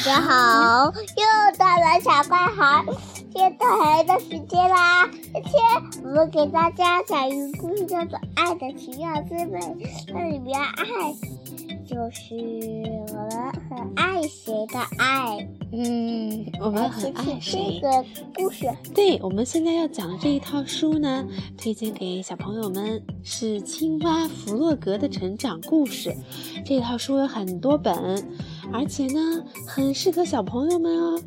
大家好，又到了小怪孩接大孩的时间啦！今天我们给大家讲一个故事，叫做《爱的奇妙滋味》。那里面爱就是我们很爱谁的爱。嗯，我们很爱谁？这个故事，对我们现在要讲的这一套书呢，推荐给小朋友们是青蛙弗洛格的成长故事。这套书有很多本。而且呢，很适合小朋友们哦。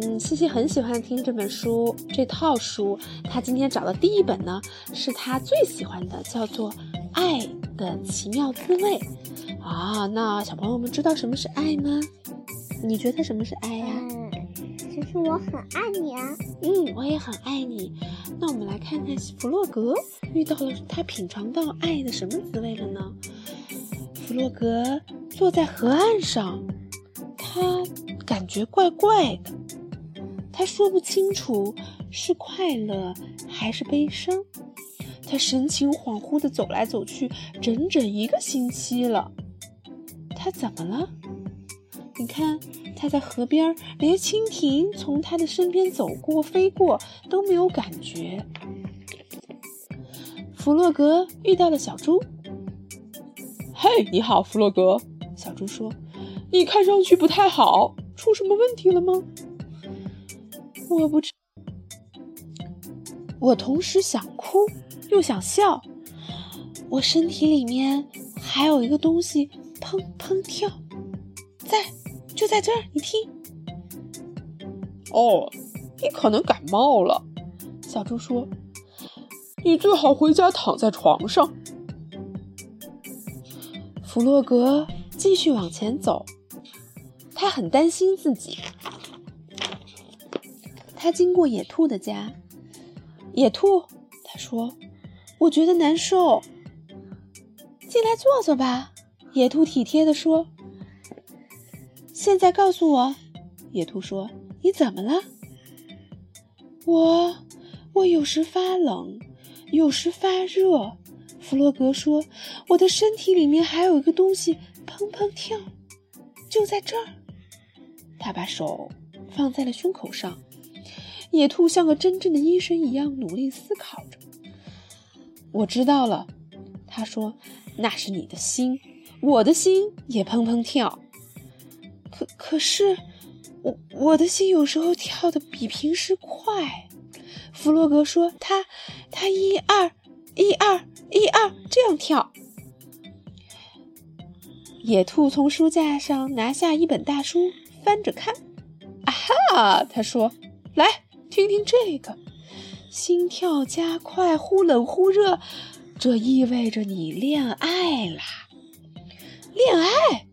嗯，西西很喜欢听这本书，这套书。他今天找的第一本呢，是他最喜欢的，叫做《爱的奇妙滋味》。啊，那小朋友们知道什么是爱吗？你觉得什么是爱呀？嗯，其实我很爱你啊。嗯，我也很爱你。那我们来看看弗洛格遇到了他品尝到爱的什么滋味了呢？弗洛格坐在河岸上。他感觉怪怪的，他说不清楚是快乐还是悲伤。他神情恍惚地走来走去，整整一个星期了。他怎么了？你看，他在河边，连蜻蜓从他的身边走过、飞过都没有感觉。弗洛格遇到了小猪。嘿，你好，弗洛格。小猪说。你看上去不太好，出什么问题了吗？我不知，我同时想哭又想笑，我身体里面还有一个东西砰砰跳，在就在这儿，你听。哦，你可能感冒了，小猪说。你最好回家躺在床上。弗洛格继续往前走。他很担心自己。他经过野兔的家，野兔他说：“我觉得难受，进来坐坐吧。”野兔体贴的说：“现在告诉我。”野兔说：“你怎么了？”我我有时发冷，有时发热。弗洛格说：“我的身体里面还有一个东西砰砰跳，就在这儿。”他把手放在了胸口上，野兔像个真正的医生一样努力思考着。我知道了，他说：“那是你的心，我的心也砰砰跳。可可是，我我的心有时候跳的比平时快。”弗洛格说：“他他一二一二一二这样跳。”野兔从书架上拿下一本大书。翻着看，啊哈！他说：“来听听这个，心跳加快，忽冷忽热，这意味着你恋爱啦！”恋爱？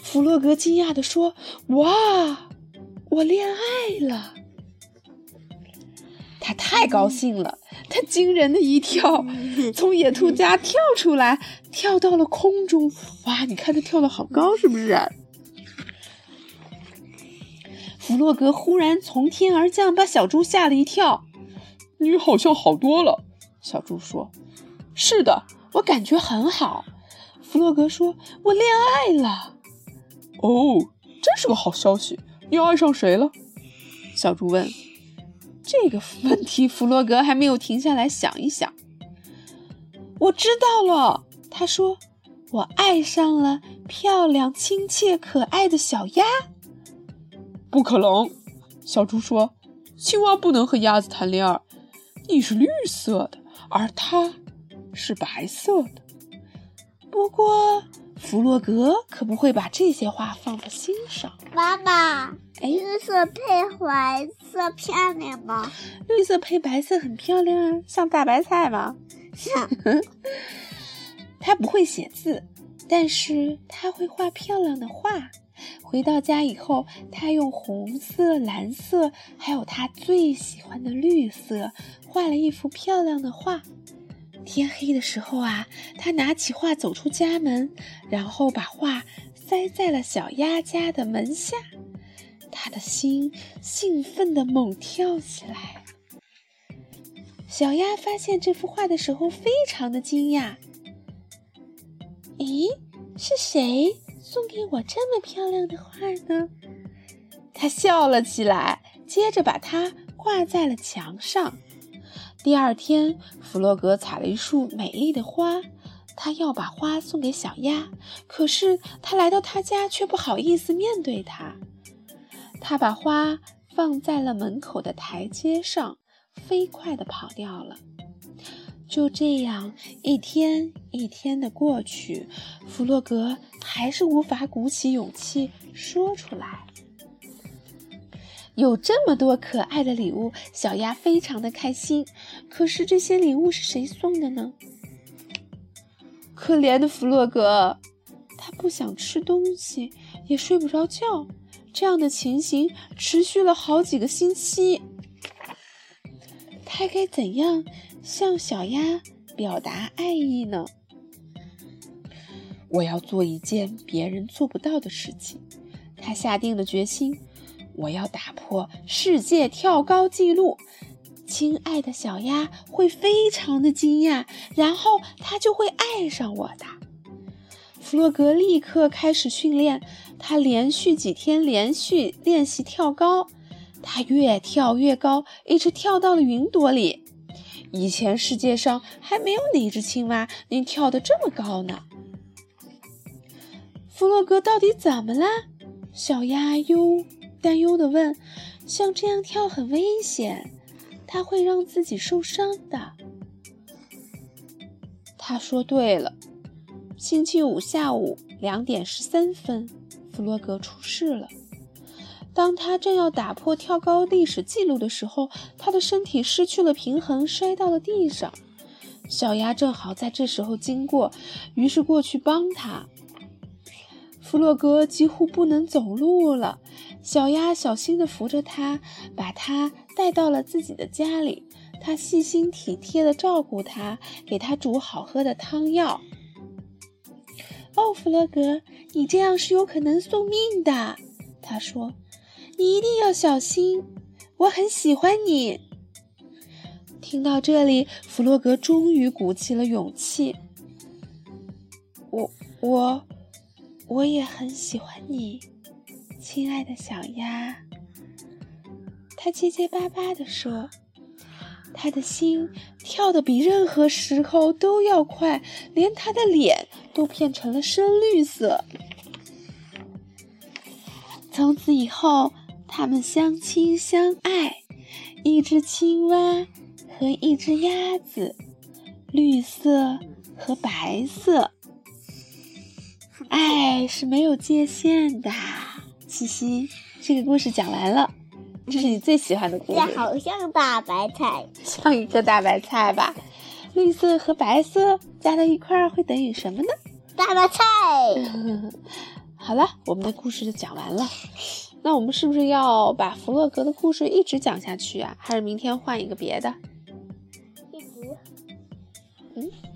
弗洛格惊讶地说：“哇，我恋爱了！”他太高兴了，他惊人的一跳，从野兔家跳出来，跳到了空中。哇，你看他跳的好高，是不是？弗洛格忽然从天而降，把小猪吓了一跳。“你好像好多了。”小猪说。“是的，我感觉很好。”弗洛格说，“我恋爱了。”“哦，真是个好消息！你爱上谁了？”小猪问。这个 问题，弗洛格还没有停下来想一想。“我知道了。”他说，“我爱上了漂亮、亲切、可爱的小鸭。”不可能，小猪说：“青蛙不能和鸭子谈恋爱。你是绿色的，而它是白色的。”不过，弗洛格可不会把这些话放在心上。妈妈，绿色配白色漂亮吗？绿色配白色很漂亮啊，像大白菜吗？像。他不会写字，但是他会画漂亮的画。回到家以后，他用红色、蓝色，还有他最喜欢的绿色，画了一幅漂亮的画。天黑的时候啊，他拿起画走出家门，然后把画塞在了小鸭家的门下。他的心兴奋地猛跳起来。小鸭发现这幅画的时候，非常的惊讶。咦，是谁？送给我这么漂亮的画呢？他笑了起来，接着把它挂在了墙上。第二天，弗洛格采了一束美丽的花，他要把花送给小鸭，可是他来到他家却不好意思面对他。他把花放在了门口的台阶上，飞快地跑掉了。就这样，一天一天的过去，弗洛格还是无法鼓起勇气说出来。有这么多可爱的礼物，小鸭非常的开心。可是这些礼物是谁送的呢？可怜的弗洛格，他不想吃东西，也睡不着觉。这样的情形持续了好几个星期。他该怎样向小鸭表达爱意呢？我要做一件别人做不到的事情。他下定了决心。我要打破世界跳高纪录，亲爱的小鸭会非常的惊讶，然后它就会爱上我的。弗洛格立刻开始训练，他连续几天连续练习跳高，他越跳越高，一直跳到了云朵里。以前世界上还没有哪只青蛙能跳得这么高呢。弗洛格到底怎么了？小鸭哟。担忧地问：“像这样跳很危险，它会让自己受伤的。”他说：“对了。”星期五下午两点十三分，弗洛格出事了。当他正要打破跳高历史记录的时候，他的身体失去了平衡，摔到了地上。小鸭正好在这时候经过，于是过去帮他。弗洛格几乎不能走路了。小鸭小心地扶着他，把他带到了自己的家里。他细心体贴地照顾他，给他煮好喝的汤药。哦，弗洛格，你这样是有可能送命的，他说。你一定要小心，我很喜欢你。听到这里，弗洛格终于鼓起了勇气。我我我也很喜欢你。亲爱的小鸭，他结结巴巴地说：“他的心跳得比任何时候都要快，连他的脸都变成了深绿色。”从此以后，他们相亲相爱，一只青蛙和一只鸭子，绿色和白色，爱是没有界限的。西西，这个故事讲完了，这是你最喜欢的故事。这好像大白菜，像一个大白菜吧？绿色和白色加在一块儿会等于什么呢？大白菜。好了，我们的故事就讲完了。那我们是不是要把弗洛格的故事一直讲下去啊？还是明天换一个别的？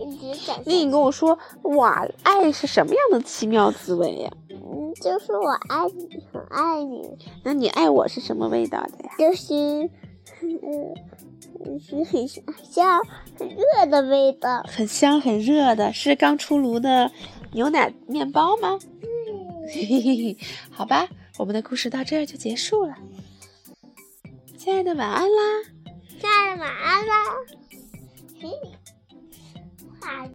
嗯，一直讲。那你跟我说，哇，爱是什么样的奇妙滋味呀？嗯就是我爱你，很爱你。那你爱我是什么味道的呀？就是，嗯，是很香、很热的味道。很香、很热的，是刚出炉的牛奶面包吗？嗯。好吧，我们的故事到这儿就结束了。亲爱的，晚安啦！亲爱的，晚安啦！嘿，晚。